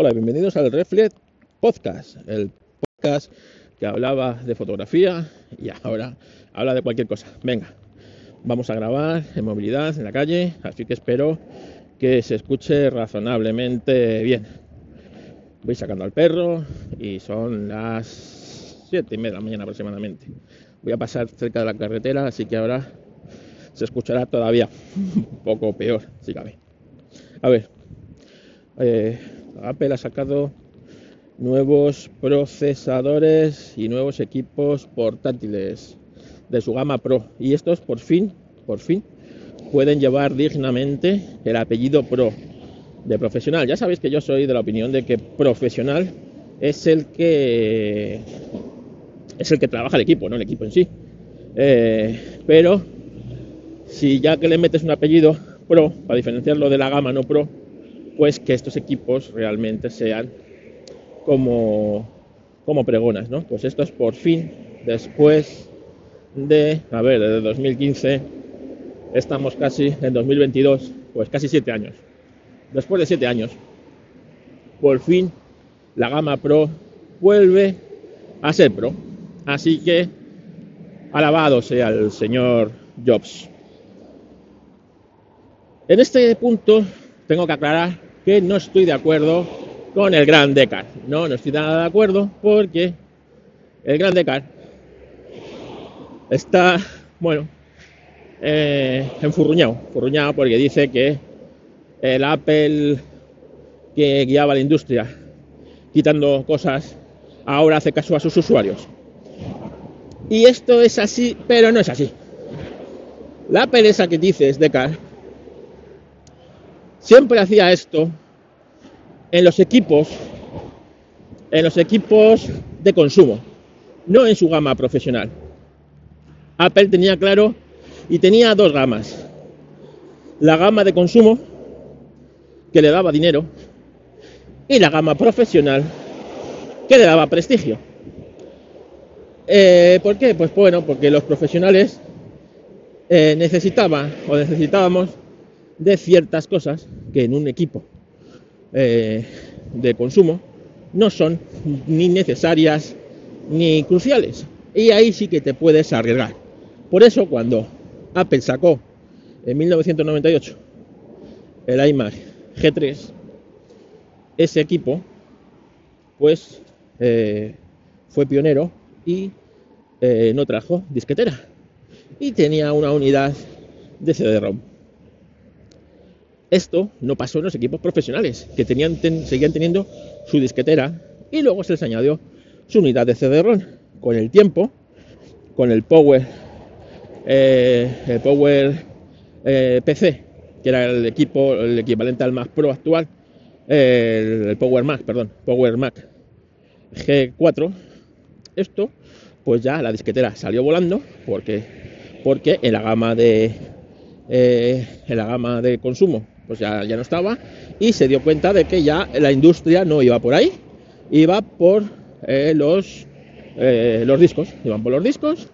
Hola, bienvenidos al Reflet Podcast, el podcast que hablaba de fotografía y ahora habla de cualquier cosa. Venga, vamos a grabar en movilidad, en la calle, así que espero que se escuche razonablemente bien. Voy sacando al perro y son las 7 y media de la mañana aproximadamente. Voy a pasar cerca de la carretera, así que ahora se escuchará todavía un poco peor, si cabe. A ver, eh, Apple ha sacado nuevos procesadores y nuevos equipos portátiles de su gama Pro y estos por fin, por fin pueden llevar dignamente el apellido Pro de profesional. Ya sabéis que yo soy de la opinión de que profesional es el que es el que trabaja el equipo, no el equipo en sí. Eh, pero si ya que le metes un apellido Pro para diferenciarlo de la gama no Pro, pues que estos equipos realmente sean como, como pregonas, ¿no? Pues esto es por fin, después de, a ver, desde 2015, estamos casi en 2022, pues casi siete años. Después de siete años, por fin la gama Pro vuelve a ser Pro. Así que alabado sea el señor Jobs. En este punto tengo que aclarar que no estoy de acuerdo con el Gran Decar. No, no estoy nada de acuerdo porque el Gran Decar está, bueno, eh, enfurruñado, enfurruñado porque dice que el Apple que guiaba la industria quitando cosas ahora hace caso a sus usuarios. Y esto es así, pero no es así. La esa que dices, Decar, siempre hacía esto en los equipos, en los equipos de consumo, no en su gama profesional. Apple tenía claro y tenía dos gamas. La gama de consumo, que le daba dinero, y la gama profesional, que le daba prestigio. Eh, ¿Por qué? Pues bueno, porque los profesionales eh, necesitaban o necesitábamos de ciertas cosas que en un equipo eh, de consumo no son ni necesarias ni cruciales. Y ahí sí que te puedes arriesgar. Por eso cuando Apple sacó en 1998 el iMac G3, ese equipo pues eh, fue pionero y eh, no trajo disquetera y tenía una unidad de CD-ROM. Esto no pasó en los equipos profesionales, que seguían teniendo su disquetera y luego se les añadió su unidad de CD-ROM. Con el tiempo, con el Power, eh, el Power eh, PC, que era el equipo, el equivalente al Mac Pro actual, el, Power Mac, perdón, Power Mac G4, esto, pues ya la disquetera salió volando porque, porque en la gama de eh, en la gama de consumo pues ya, ya no estaba y se dio cuenta de que ya la industria no iba por ahí, iba por eh, los, eh, los discos, iban por los discos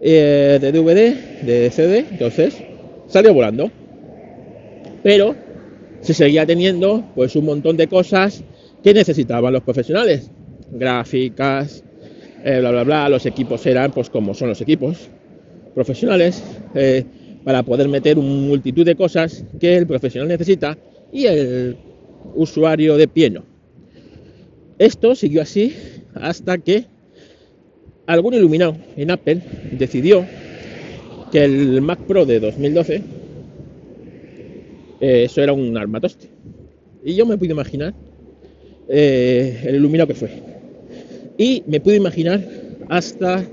de DVD, de CD, entonces salió volando. Pero se seguía teniendo pues un montón de cosas que necesitaban los profesionales, gráficas, bla bla bla, los equipos eran pues como son los equipos profesionales, para poder meter un multitud de cosas que el profesional necesita y el usuario de pie no. Esto siguió así hasta que algún iluminado en Apple decidió que el Mac Pro de 2012 eh, eso era un armatoste. Y yo me pude imaginar eh, el iluminado que fue. Y me pude imaginar hasta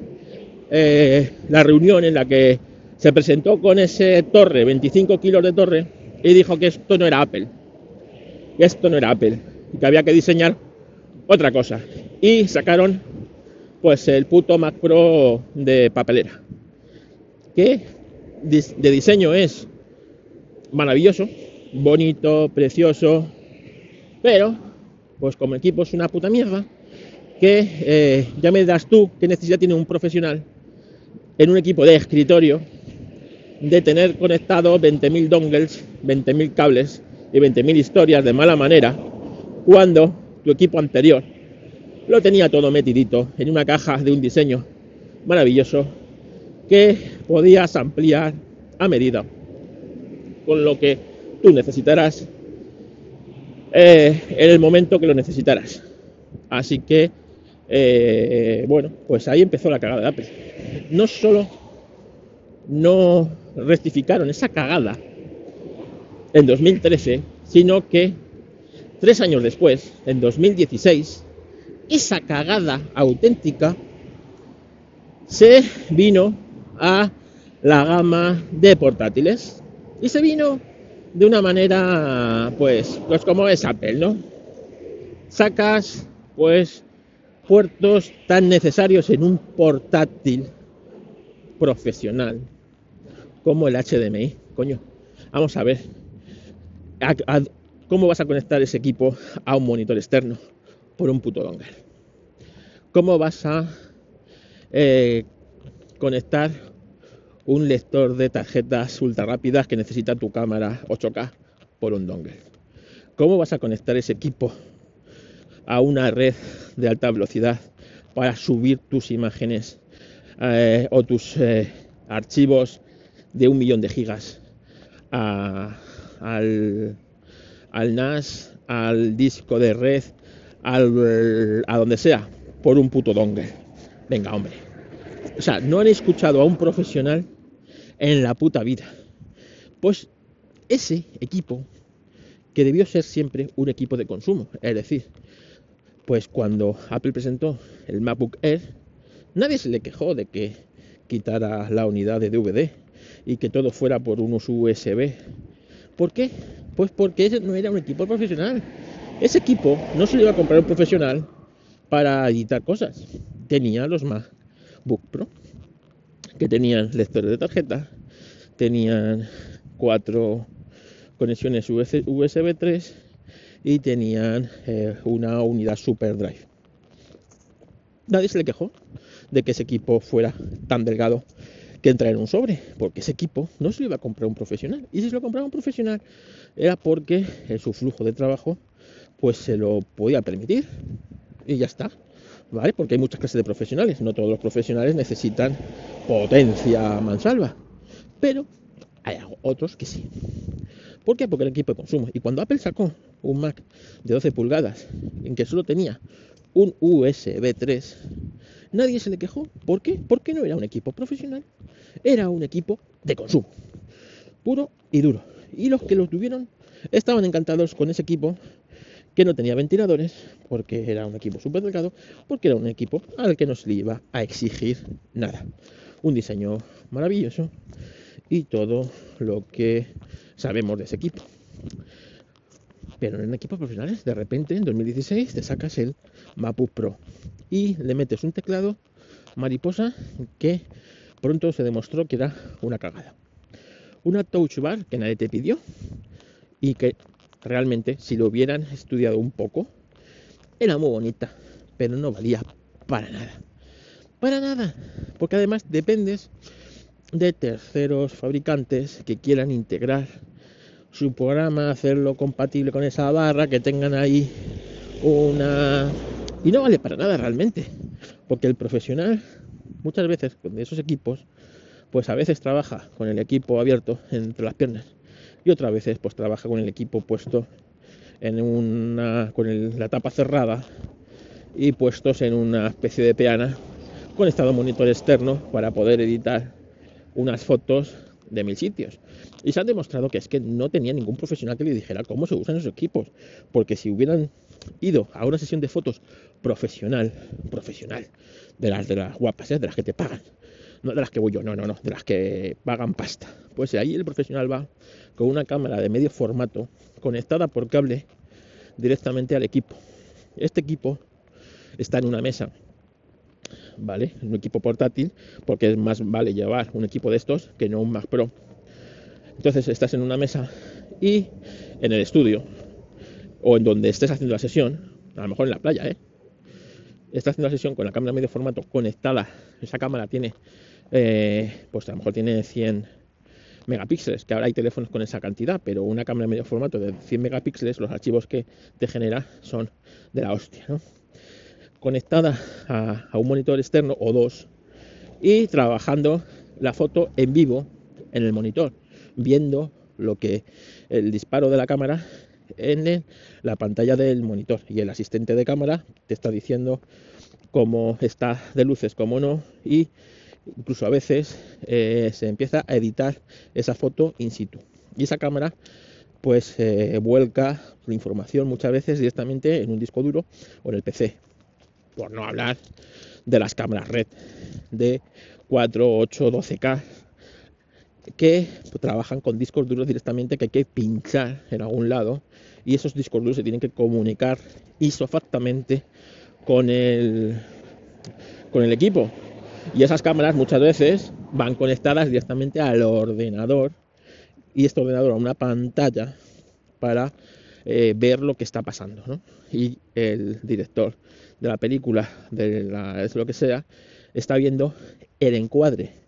eh, la reunión en la que se presentó con ese torre, 25 kilos de torre, y dijo que esto no era Apple. Que esto no era Apple. Y que había que diseñar otra cosa. Y sacaron pues el puto Mac Pro de papelera. Que de diseño es maravilloso, bonito, precioso, pero pues como equipo es una puta mierda que eh, ya me das tú qué necesidad tiene un profesional en un equipo de escritorio de tener conectado 20.000 dongles, 20.000 cables y 20.000 historias de mala manera cuando tu equipo anterior lo tenía todo metidito en una caja de un diseño maravilloso que podías ampliar a medida con lo que tú necesitarás eh, en el momento que lo necesitarás. Así que, eh, bueno, pues ahí empezó la cagada de Apple. No solo no rectificaron esa cagada en 2013, sino que tres años después, en 2016, esa cagada auténtica se vino a la gama de portátiles y se vino de una manera pues pues como es Apple, ¿no? Sacas pues puertos tan necesarios en un portátil profesional como el HDMI, coño. Vamos a ver cómo vas a conectar ese equipo a un monitor externo por un puto dongle. ¿Cómo vas a eh, conectar un lector de tarjetas ultra rápidas que necesita tu cámara 8K por un dongle. ¿Cómo vas a conectar ese equipo a una red de alta velocidad para subir tus imágenes eh, o tus eh, archivos de un millón de gigas al, al, NAS, al disco de red, al, a donde sea, por un puto dongle? Venga, hombre. O sea, no han escuchado a un profesional en la puta vida. Pues ese equipo, que debió ser siempre un equipo de consumo, es decir, pues cuando Apple presentó el MacBook Air, nadie se le quejó de que quitara la unidad de DVD y que todo fuera por unos USB. ¿Por qué? Pues porque ese no era un equipo profesional. Ese equipo no se lo iba a comprar un profesional para editar cosas. Tenía los MacBook Pro que tenían lectores de tarjeta, tenían cuatro conexiones USB 3 y tenían eh, una unidad Super Drive. Nadie se le quejó de que ese equipo fuera tan delgado que entra en un sobre, porque ese equipo no se lo iba a comprar un profesional. Y si se lo compraba un profesional era porque en su flujo de trabajo pues se lo podía permitir y ya está. ¿vale? Porque hay muchas clases de profesionales, no todos los profesionales necesitan potencia mansalva, pero hay otros que sí. ¿Por qué? Porque el equipo de consumo. Y cuando Apple sacó un Mac de 12 pulgadas en que solo tenía un USB 3, nadie se le quejó. ¿Por qué? Porque no era un equipo profesional, era un equipo de consumo, puro y duro. Y los que lo tuvieron estaban encantados con ese equipo que no tenía ventiladores, porque era un equipo súper delgado, porque era un equipo al que no se le iba a exigir nada. Un diseño maravilloso y todo lo que sabemos de ese equipo. Pero en equipos profesionales, de repente en 2016 te sacas el MacBook Pro y le metes un teclado mariposa que pronto se demostró que era una cagada. Una touch bar que nadie te pidió y que realmente, si lo hubieran estudiado un poco, era muy bonita, pero no valía para nada. Para nada, porque además dependes de terceros fabricantes que quieran integrar su programa, hacerlo compatible con esa barra, que tengan ahí una... Y no vale para nada realmente, porque el profesional muchas veces con esos equipos, pues a veces trabaja con el equipo abierto entre las piernas y otras veces pues trabaja con el equipo puesto en una con la tapa cerrada y puestos en una especie de peana conectado a un monitor externo para poder editar unas fotos de mil sitios. Y se han demostrado que es que no tenía ningún profesional que le dijera cómo se usan esos equipos. Porque si hubieran ido a una sesión de fotos profesional, profesional, de las de las guapas, ¿eh? de las que te pagan, no de las que voy yo, no, no, no, de las que pagan pasta. Pues ahí el profesional va con una cámara de medio formato conectada por cable directamente al equipo. Este equipo está en una mesa, ¿vale? Un equipo portátil, porque es más vale llevar un equipo de estos que no un Mac Pro. Entonces estás en una mesa y en el estudio o en donde estés haciendo la sesión, a lo mejor en la playa, ¿eh? Estás haciendo la sesión con la cámara medio formato conectada. Esa cámara tiene, eh, pues a lo mejor tiene 100 megapíxeles, que ahora hay teléfonos con esa cantidad, pero una cámara medio formato de 100 megapíxeles, los archivos que te genera son de la hostia, ¿no? Conectada a un monitor externo o dos y trabajando la foto en vivo en el monitor, viendo lo que el disparo de la cámara en la pantalla del monitor. Y el asistente de cámara te está diciendo cómo está de luces, cómo no. Y incluso a veces eh, se empieza a editar esa foto in situ. Y esa cámara pues eh, vuelca la información muchas veces directamente en un disco duro o en el PC por no hablar de las cámaras red de 4, 8, 12K que trabajan con discos duros directamente que hay que pinchar en algún lado y esos discos duros se tienen que comunicar isofactamente con el, con el equipo. Y esas cámaras muchas veces van conectadas directamente al ordenador y este ordenador a una pantalla para eh, ver lo que está pasando. Y el director de la película, de la, lo que sea, está viendo el encuadre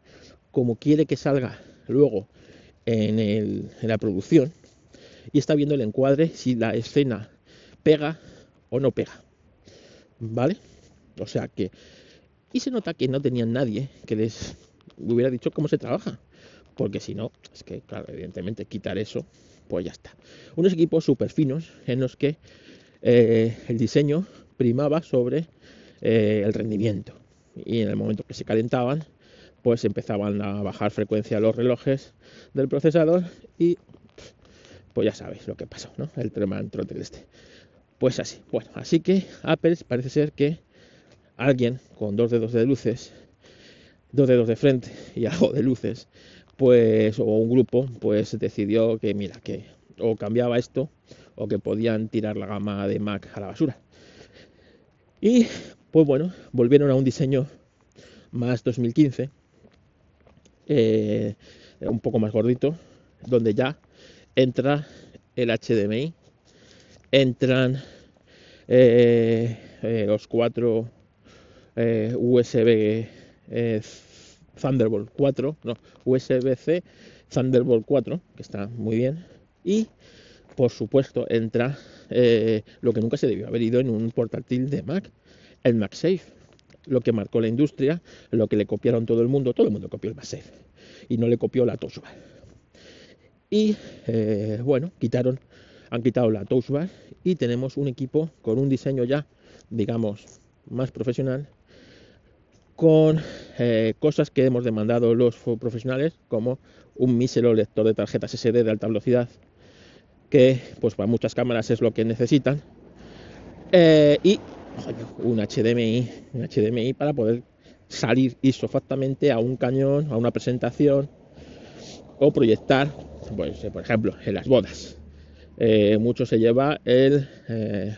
como quiere que salga luego en, el, en la producción y está viendo el encuadre si la escena pega o no pega. ¿Vale? O sea que... Y se nota que no tenían nadie que les hubiera dicho cómo se trabaja. Porque si no, es que, claro, evidentemente quitar eso, pues ya está. Unos equipos súper finos en los que eh, el diseño primaba sobre eh, el rendimiento. Y en el momento que se calentaban, pues empezaban a bajar frecuencia los relojes del procesador y pues ya sabéis lo que pasó, ¿no? El tema del este. Pues así, bueno, así que Apple parece ser que alguien con dos dedos de luces, dos dedos de frente y algo de luces, pues, o un grupo, pues decidió que, mira, que o cambiaba esto o que podían tirar la gama de Mac a la basura. Y, pues bueno, volvieron a un diseño más 2015, eh, un poco más gordito, donde ya entra el HDMI, entran eh, eh, los cuatro USB Thunderbolt 4, no, USB-C Thunderbolt 4, que está muy bien, y por supuesto entra lo que nunca se debió haber ido en un portátil de Mac, el MagSafe, lo que marcó la industria, lo que le copiaron todo el mundo, todo el mundo copió el MagSafe y no le copió la Toshiba y eh, bueno, quitaron, han quitado la touch bar y tenemos un equipo con un diseño ya, digamos, más profesional, con eh, cosas que hemos demandado los profesionales, como un mísero lector de tarjetas SD de alta velocidad, que pues para muchas cámaras es lo que necesitan, eh, y un HDMI, HDMI para poder salir isofactamente a un cañón, a una presentación o proyectar pues, por ejemplo, en las bodas. Eh, mucho se lleva el, eh,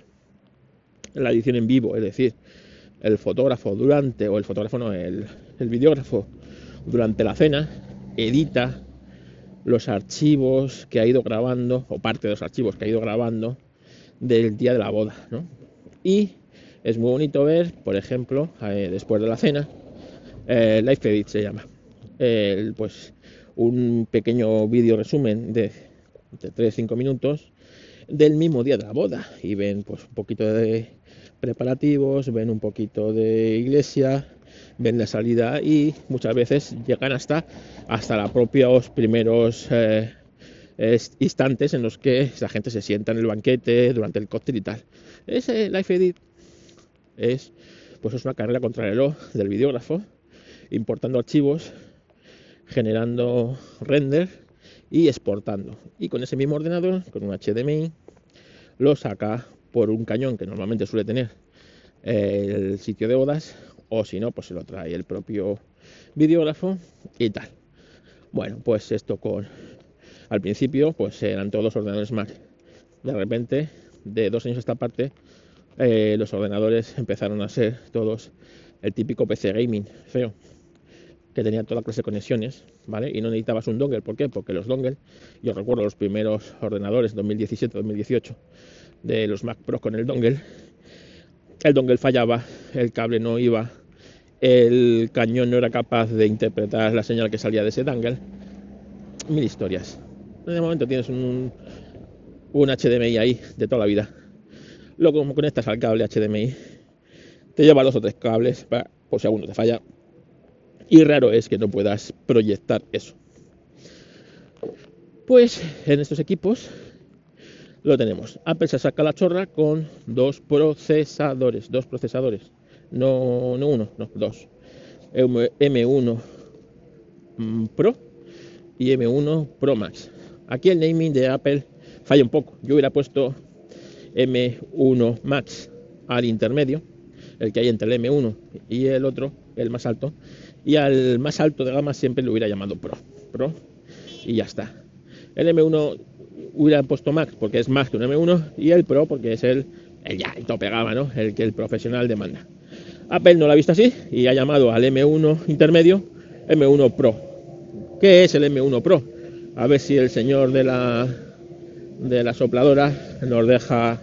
la edición en vivo, es decir, el fotógrafo durante, o el fotógrafo no, el, el videógrafo durante la cena edita los archivos que ha ido grabando, o parte de los archivos que ha ido grabando del día de la boda, ¿no? Y es muy bonito ver, por ejemplo, después de la cena, Live Edit se llama, pues un pequeño vídeo resumen de, de 3-5 minutos del mismo día de la boda y ven pues un poquito de preparativos, ven un poquito de iglesia, ven la salida y muchas veces llegan hasta hasta los propios primeros eh, instantes en los que la gente se sienta en el banquete durante el cóctel y tal. Ese Life Edit es pues es una carrera contra el reloj del videógrafo importando archivos generando render y exportando. Y con ese mismo ordenador, con un HDMI, lo saca por un cañón que normalmente suele tener el sitio de bodas, o si no, pues se lo trae el propio videógrafo y tal. Bueno, pues esto con al principio, pues eran todos ordenadores Mac. De repente, de dos años a esta parte, eh, los ordenadores empezaron a ser todos el típico PC gaming feo que tenía toda clase de conexiones, ¿vale? Y no necesitabas un dongle, ¿por qué? Porque los dongle, yo recuerdo los primeros ordenadores 2017-2018 de los Mac Pro con el dongle, el dongle fallaba, el cable no iba, el cañón no era capaz de interpretar la señal que salía de ese dongle mil historias. En momento tienes un, un HDMI ahí de toda la vida. Luego conectas al cable HDMI. Te lleva dos o tres cables para, por si alguno te falla. Y raro es que no puedas proyectar eso. Pues en estos equipos lo tenemos. Apple se saca la chorra con dos procesadores, dos procesadores, no, no uno, no, dos. M1 mm, Pro y M1 Pro Max. Aquí el naming de Apple falla un poco. Yo hubiera puesto M1 Max al intermedio, el que hay entre el M1 y el otro, el más alto, y al más alto de gama siempre lo hubiera llamado Pro. Pro y ya está. El M1 hubiera puesto Max porque es más que un M1 y el Pro porque es el, el ya, el tope ¿no? El que el profesional demanda. Apple no lo ha visto así y ha llamado al M1 intermedio M1 Pro. ¿Qué es el M1 Pro? A ver si el señor de la de la sopladora nos deja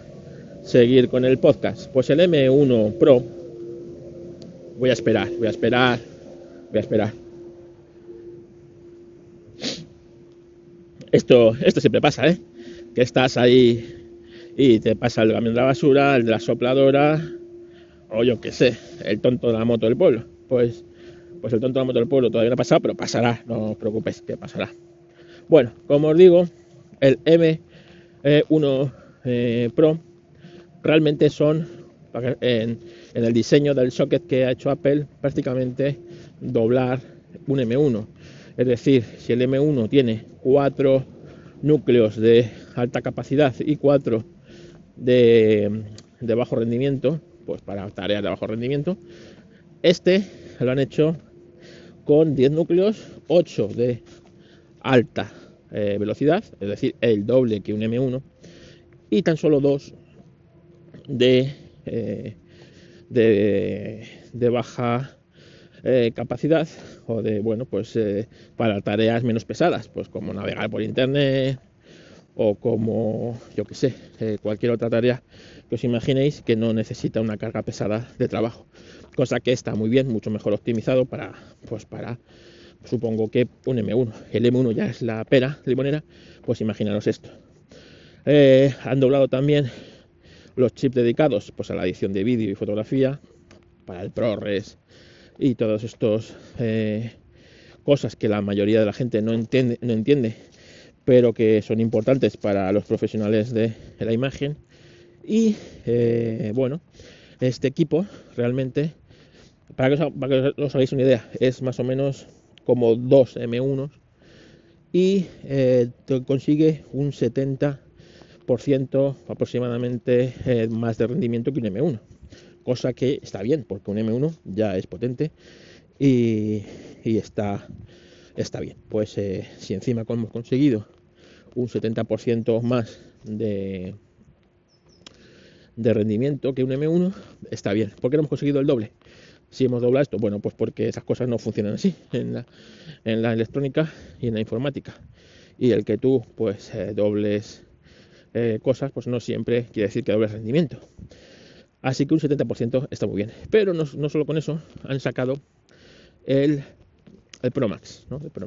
seguir con el podcast. Pues el M1 Pro voy a esperar, voy a esperar, voy a esperar. Esto, esto siempre pasa, ¿eh? Que estás ahí y te pasa el camión de la basura, el de la sopladora, o yo qué sé, el tonto de la moto del pueblo. Pues, pues el tonto de la moto del pueblo todavía no ha pasado, pero pasará, no os preocupéis, que pasará. Bueno, como os digo, el M1 eh, Pro realmente son en, el diseño del socket que ha hecho Apple prácticamente doblar un M1 es decir, si el M1 tiene cuatro núcleos de alta capacidad y cuatro de, bajo rendimiento, pues para tareas de bajo rendimiento, este lo han hecho con 10 núcleos, 8 de alta eh, velocidad, es decir, el doble que un M1, y tan solo dos de, eh, de, de baja eh, capacidad o de, bueno, pues eh, para tareas menos pesadas, pues como navegar por internet o como, yo que sé, cualquier otra tarea que os imaginéis que no necesita una carga pesada de trabajo. Cosa que está muy bien, mucho mejor optimizado para, pues para, supongo que un M1. El M1 ya es la pera limonera, pues imaginaros esto. han doblado también los chips dedicados pues, a la edición de vídeo y fotografía, para el ProRes, y todas estas eh, cosas que la mayoría de la gente no entiende, pero que son importantes para los profesionales de, la imagen. Y eh, bueno, este equipo realmente, para que, os, para que, os, hagáis una idea, es más o menos como dos M1 y eh, consigue un 70% aproximadamente más de rendimiento que un M1 cosa que está bien, porque un M1 ya es potente y, está, está bien. Pues eh, si encima hemos conseguido un 70% más de, de rendimiento que un M1, está bien. ¿Por qué no hemos conseguido el doble? Si hemos doblado esto, bueno, pues porque esas cosas no funcionan así en la, en la electrónica y en la informática. Y el que tú pues eh, dobles eh, cosas, pues no siempre quiere decir que dobles rendimiento. Así que un 70% está muy bien. Pero no, solo con eso, han sacado el, el Pro Max, ¿no? El Pro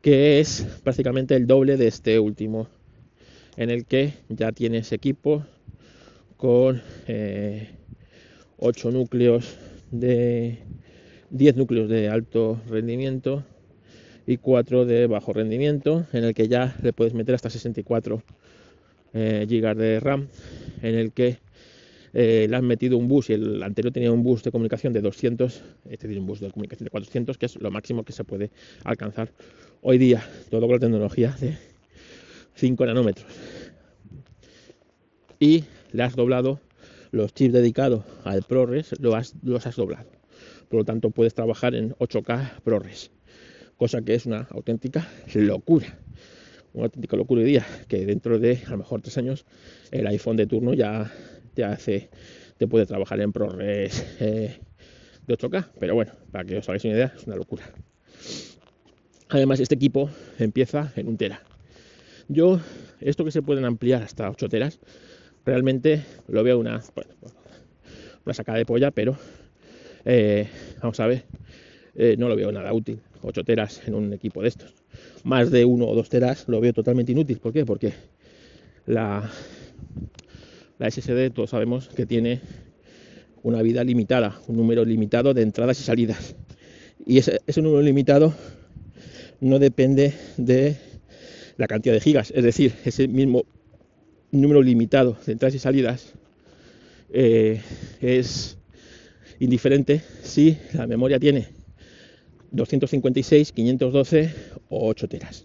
que es prácticamente el doble de este último, en el que ya tienes equipo con 8 eh, núcleos de 10 núcleos de alto rendimiento y 4 de bajo rendimiento, en el que ya le puedes meter hasta 64 eh, GB de RAM, en el que eh, le han metido un bus y el anterior tenía un bus de comunicación de 200, este tiene un bus de comunicación de 400, que es lo máximo que se puede alcanzar hoy día, todo con la tecnología de 5 nanómetros. Y le has doblado los chips dedicados al ProRes, lo los has doblado. Por lo tanto, puedes trabajar en 8K ProRes, cosa que es una auténtica locura una auténtica locura día, que dentro de a lo mejor tres años el iPhone de turno ya te hace, te puede trabajar en ProRes eh, de 8K, pero bueno, para que os hagáis una idea, es una locura. Además, este equipo empieza en un tera. Yo, esto que se pueden ampliar hasta 8 teras, realmente lo veo una, bueno, una sacada de polla, pero eh, vamos a ver, eh, no lo veo nada útil. 8 teras en un equipo de estos. Más de 1 o 2 teras lo veo totalmente inútil. ¿Por qué? Porque la, SSD todos sabemos que tiene una vida limitada, un número limitado de entradas y salidas. Y ese, ese número limitado no depende de la cantidad de gigas, es decir, ese mismo número limitado de entradas y salidas eh, es indiferente si la memoria tiene 256, 512 o 8 teras.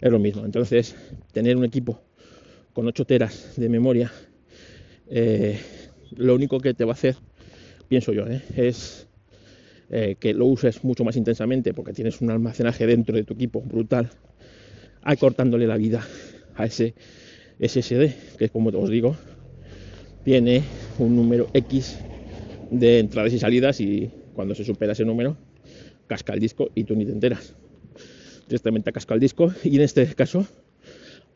Es lo mismo. Entonces, tener un equipo con 8 teras de memoria, eh, lo único que te va a hacer, pienso yo, eh, es que lo uses mucho más intensamente porque tienes un almacenaje dentro de tu equipo brutal, acortándole la vida a ese SSD, que como os digo, tiene un número X de entradas y salidas y cuando se supera ese número casca el disco y tú ni te enteras. Directamente casca el disco y en este caso,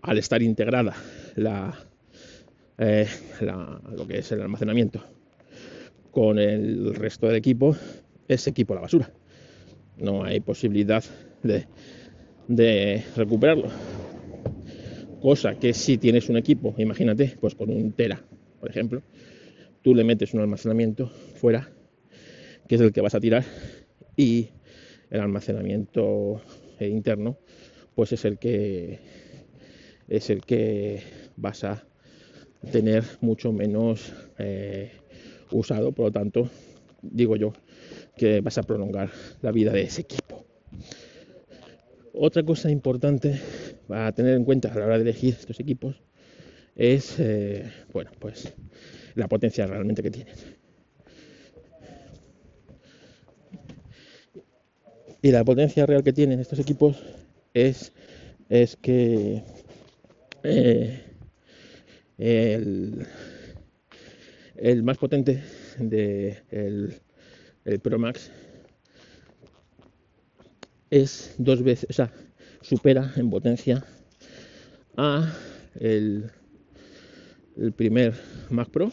al estar integrada eh, la, lo que es el almacenamiento con el resto del equipo, ese equipo a la basura. No hay posibilidad de, de recuperarlo. Cosa que si tienes un equipo, imagínate, pues con un tera por ejemplo, tú le metes un almacenamiento fuera, que es el que vas a tirar, y el almacenamiento interno, pues es el que es el que vas a tener mucho menos eh, usado, por lo tanto, digo yo que vas a prolongar la vida de ese equipo. Otra cosa importante a tener en cuenta a la hora de elegir estos equipos es, eh, bueno, pues la potencia realmente que tienen. Y la potencia real que tienen estos equipos es, es que eh, el, el, más potente de el, el Pro Max es dos veces, o sea, supera en potencia a el el primer Mac Pro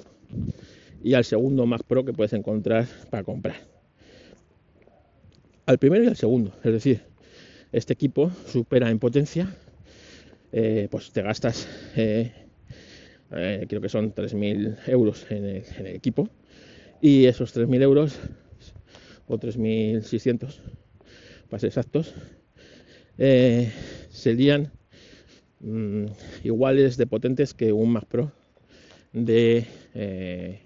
y al segundo Mac Pro que puedes encontrar para comprar. Al primero y al segundo, es decir, este equipo supera en potencia, eh, pues te gastas, eh, eh, creo que son 3.000 euros en el, equipo y esos 3.000 euros o 3.600 para ser exactos serían mm, iguales de potentes que un Mac Pro de, de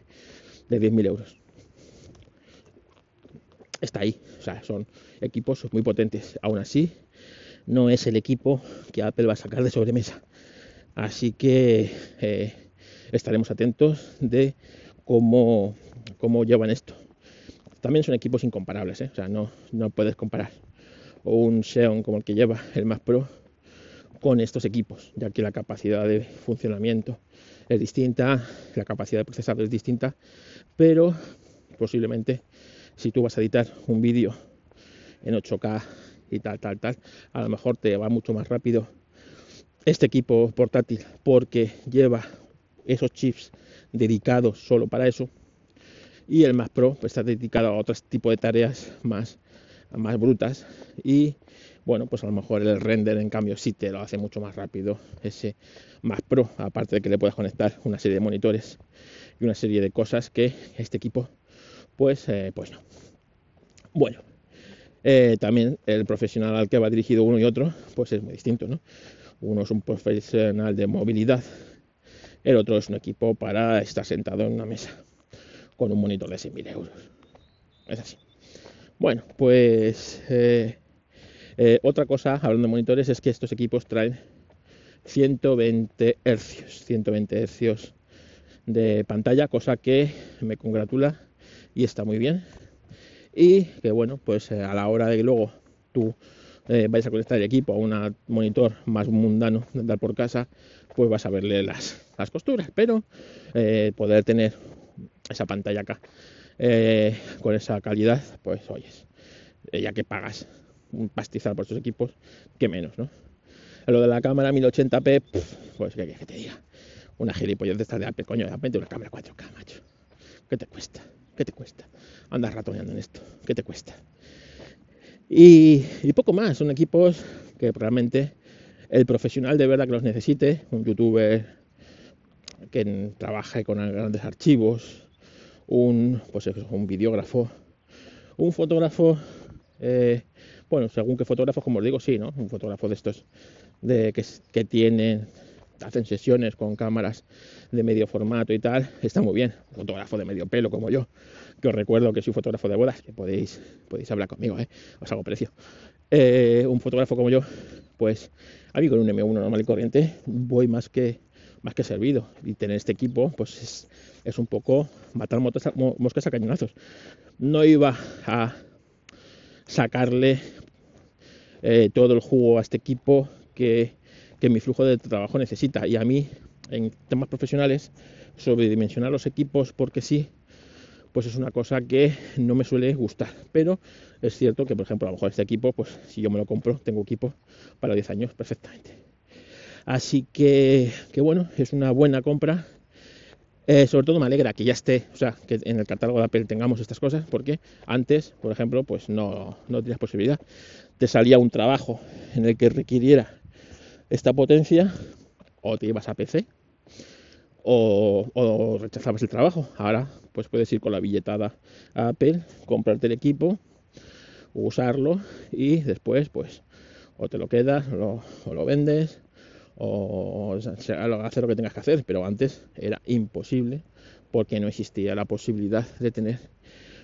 10.000 euros. Está ahí, o sea, son equipos muy potentes. Aún así, no es el equipo que Apple va a sacar de sobremesa. Así que eh, estaremos atentos de cómo, cómo llevan esto. También son equipos incomparables, ¿eh? o sea, no, no puedes comparar un Xeon como el que lleva el Mac Pro con estos equipos, ya que la capacidad de funcionamiento es distinta, la capacidad de procesar es distinta, pero posiblemente si tú vas a editar un vídeo en 8K y tal, tal, tal, a lo mejor te va mucho más rápido este equipo portátil porque lleva esos chips dedicados solo para eso y el Mac Pro pues, está dedicado a otro tipo de tareas más, más brutas y bueno, pues a lo mejor el render en cambio sí te lo hace mucho más rápido ese más Pro, aparte de que le puedes conectar una serie de monitores y una serie de cosas que este equipo pues, eh, pues no. Bueno, eh, también el profesional al que va dirigido uno y otro pues es muy distinto, ¿no? Uno es un profesional de movilidad, el otro es un equipo para estar sentado en una mesa con un monitor de 6.000 euros. Es así. Bueno, pues eh, otra cosa, hablando de monitores, es que estos equipos traen 120 hercios, 120 hercios de pantalla, cosa que me congratula y está muy bien. Y que bueno, pues eh, a la hora de que luego tú eh, vayas a conectar el equipo a un monitor más mundano de andar por casa, pues vas a verle las, las costuras, pero poder tener esa pantalla acá con esa calidad, pues oyes, ya que pagas un pastizal por estos equipos, que menos, ¿no? Lo de la cámara 1080p, pues que, te diga, una gilipollez de esta de Apple, coño, de repente una cámara 4K, macho. ¿Qué te cuesta? ¿Qué te cuesta? Andas ratoneando en esto, ¿qué te cuesta? Y, poco más, son equipos que realmente el profesional de verdad que los necesite, un youtuber que trabaje con grandes archivos, un, pues un videógrafo, un fotógrafo, eh, bueno, según qué fotógrafos, como os digo, sí, ¿no? Un fotógrafo de estos de que, que tienen, hacen sesiones con cámaras de medio formato y tal, está muy bien. Un fotógrafo de medio pelo como yo, que os recuerdo que soy fotógrafo de bodas, que podéis, podéis hablar conmigo, ¿eh? os hago precio. Eh, un fotógrafo como yo, pues a mí con un M1 normal y corriente voy más que más que servido. Y tener este equipo, pues es, un poco matar moscas a cañonazos. No iba a sacarle eh, todo el jugo a este equipo que, que mi flujo de trabajo necesita. Y a mí, en temas profesionales, sobredimensionar los equipos porque sí, pues es una cosa que no me suele gustar. Pero es cierto que, por ejemplo, a lo mejor este equipo, pues si yo me lo compro, tengo equipo para 10 años perfectamente. Así que, que bueno, es una buena compra. Eh, sobre todo me alegra que ya esté, o sea, que en el catálogo de Apple tengamos estas cosas, porque antes, por ejemplo, pues no, no tenías posibilidad. Te salía un trabajo en el que requiriera esta potencia, o te ibas a PC, o, o, rechazabas el trabajo. Ahora, pues puedes ir con la billetada a Apple, comprarte el equipo, usarlo y después, pues, o te lo quedas o lo vendes o hacer lo que tengas que hacer, pero antes era imposible porque no existía la posibilidad de tener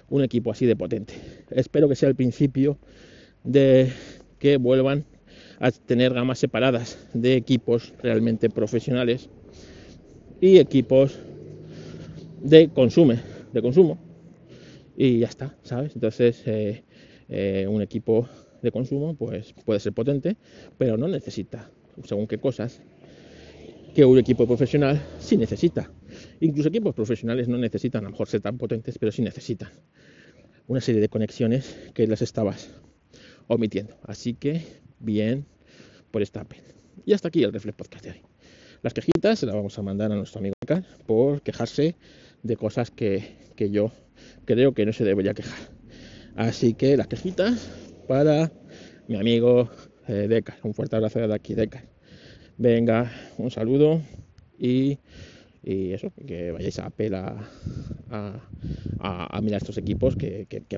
un equipo así de potente. Espero que sea el principio de que vuelvan a tener gamas separadas de equipos realmente profesionales y equipos de consumo, de consumo. Y ya está, ¿sabes? Entonces, eh, eh, un equipo de consumo pues puede ser potente, pero no necesita según qué cosas, que un equipo profesional sí necesita. Incluso equipos profesionales no necesitan, a lo mejor ser tan potentes, pero sí necesitan una serie de conexiones que las estabas omitiendo. Así que, bien por esta pena. Y hasta aquí el Reflex Podcast de hoy. Las quejitas se las vamos a mandar a nuestro amigo acá por quejarse de cosas que, que yo creo que no se debería quejar. Así que las quejitas para mi amigo eh, Un fuerte abrazo de aquí, Deca. Venga, un saludo y, eso, que vayáis a pela a, a, mirar estos equipos que, que, que.